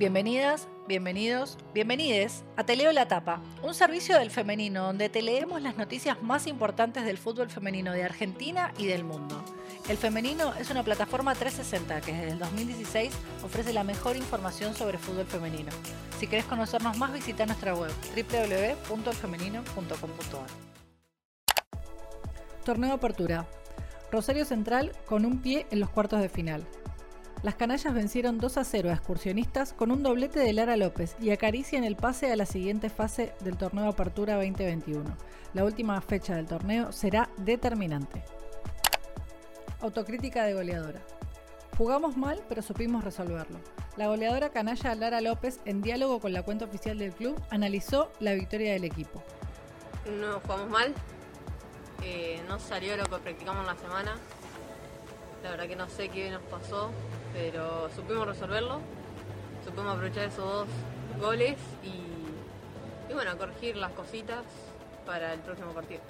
Bienvenidas, bienvenidos, bienvenides a Te Leo la Tapa, un servicio del femenino donde te leemos las noticias más importantes del fútbol femenino de Argentina y del mundo. El Femenino es una plataforma 360 que desde el 2016 ofrece la mejor información sobre fútbol femenino. Si querés conocernos más, visita nuestra web www.elfemenino.com.ar. Torneo Apertura. Rosario Central con un pie en los cuartos de final. Las canallas vencieron 2 a 0 a excursionistas con un doblete de Lara López y acarician el pase a la siguiente fase del torneo Apertura 2021. La última fecha del torneo será determinante. Autocrítica de goleadora. Jugamos mal, pero supimos resolverlo. La goleadora canalla Lara López, en diálogo con la cuenta oficial del club, analizó la victoria del equipo. No jugamos mal, eh, no salió lo que practicamos en la semana. La verdad que no sé qué nos pasó, pero supimos resolverlo, supimos aprovechar esos dos goles y, y bueno, corregir las cositas para el próximo partido.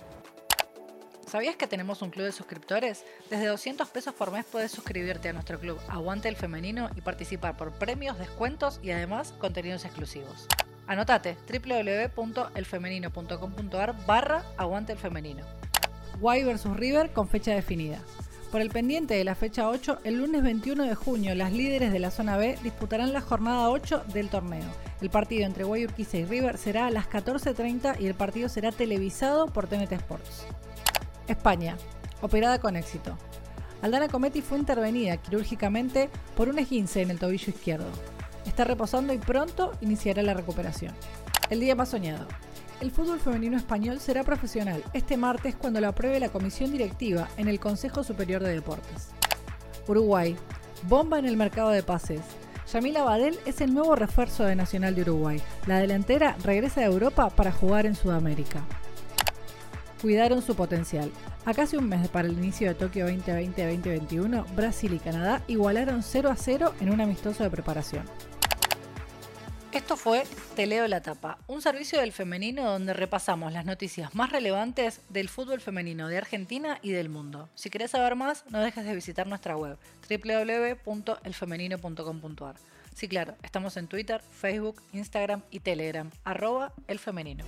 ¿Sabías que tenemos un club de suscriptores? Desde 200 pesos por mes puedes suscribirte a nuestro club Aguante el Femenino y participar por premios, descuentos y además contenidos exclusivos. Anotate www.elfemenino.com.ar barra Aguante el Femenino. Guay vs River con fecha definida. Por el pendiente de la fecha 8, el lunes 21 de junio, las líderes de la zona B disputarán la jornada 8 del torneo. El partido entre Guayurquiza y River será a las 14.30 y el partido será televisado por TNT Sports. España, operada con éxito. Aldana Cometti fue intervenida quirúrgicamente por un esguince en el tobillo izquierdo. Está reposando y pronto iniciará la recuperación. El día más soñado. El fútbol femenino español será profesional este martes cuando lo apruebe la comisión directiva en el Consejo Superior de Deportes. Uruguay. Bomba en el mercado de pases. Yamila Badel es el nuevo refuerzo de Nacional de Uruguay. La delantera regresa a Europa para jugar en Sudamérica. Cuidaron su potencial. A casi un mes para el inicio de Tokio 2020-2021, Brasil y Canadá igualaron 0 a 0 en un amistoso de preparación. Esto fue Te leo la tapa, un servicio del femenino donde repasamos las noticias más relevantes del fútbol femenino de Argentina y del mundo. Si querés saber más, no dejes de visitar nuestra web www.elfemenino.com.ar. Sí, claro, estamos en Twitter, Facebook, Instagram y Telegram, arroba elfemenino.